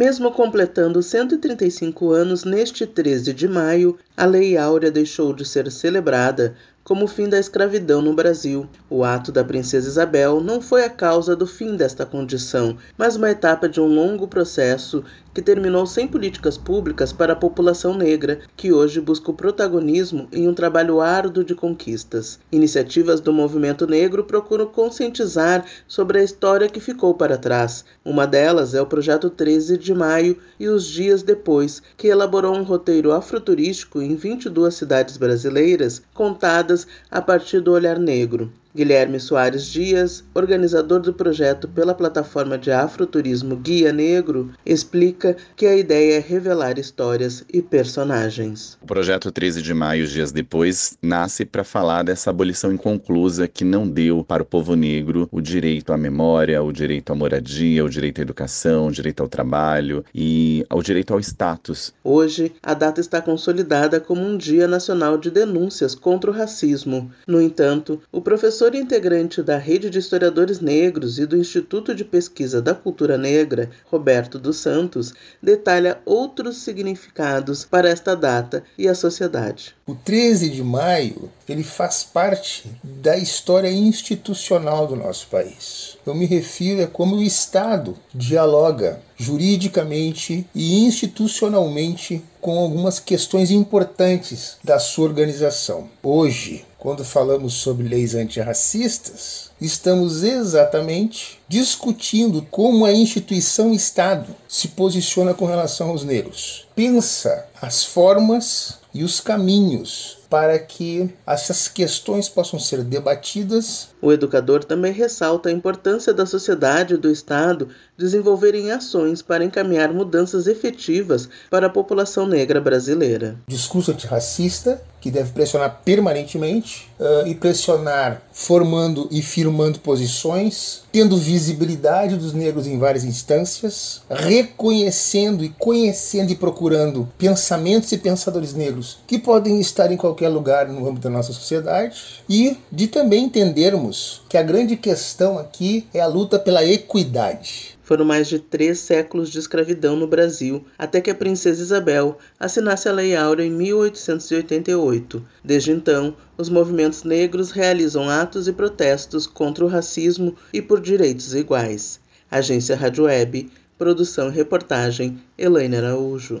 Mesmo completando 135 anos neste 13 de maio, a Lei Áurea deixou de ser celebrada como o fim da escravidão no Brasil. O ato da princesa Isabel não foi a causa do fim desta condição, mas uma etapa de um longo processo que terminou sem políticas públicas para a população negra, que hoje busca o protagonismo em um trabalho árduo de conquistas. Iniciativas do movimento negro procuram conscientizar sobre a história que ficou para trás. Uma delas é o projeto 13 de maio e os dias depois, que elaborou um roteiro afroturístico em 22 cidades brasileiras, a partir do olhar negro. Guilherme Soares Dias, organizador do projeto pela plataforma de afroturismo Guia Negro, explica que a ideia é revelar histórias e personagens. O projeto 13 de maio, dias depois, nasce para falar dessa abolição inconclusa que não deu para o povo negro o direito à memória, o direito à moradia, o direito à educação, o direito ao trabalho e ao direito ao status. Hoje, a data está consolidada como um Dia Nacional de Denúncias contra o Racismo. No entanto, o professor professor integrante da Rede de Historiadores Negros e do Instituto de Pesquisa da Cultura Negra, Roberto dos Santos, detalha outros significados para esta data e a sociedade. O 13 de maio, ele faz parte da história institucional do nosso país. Eu me refiro a como o Estado dialoga juridicamente e institucionalmente com algumas questões importantes da sua organização. Hoje, quando falamos sobre leis antirracistas, estamos exatamente discutindo como a instituição Estado se posiciona com relação aos negros. Pensa as formas e os caminhos para que essas questões possam ser debatidas. O educador também ressalta a importância da sociedade e do Estado desenvolverem ações para encaminhar mudanças efetivas para a população negra brasileira. Discurso antirracista que deve pressionar permanentemente uh, e pressionar formando e firmando posições, tendo visibilidade dos negros em várias instâncias, reconhecendo e conhecendo e procurando pensamentos e pensadores negros que podem estar em qualquer lugar no âmbito da nossa sociedade e de também entendermos que a grande questão aqui é a luta pela equidade. Foram mais de três séculos de escravidão no Brasil, até que a princesa Isabel assinasse a Lei Áurea em 1888. Desde então, os movimentos negros realizam atos e protestos contra o racismo e por direitos iguais. Agência Rádio Web, produção e reportagem, Elaine Araújo.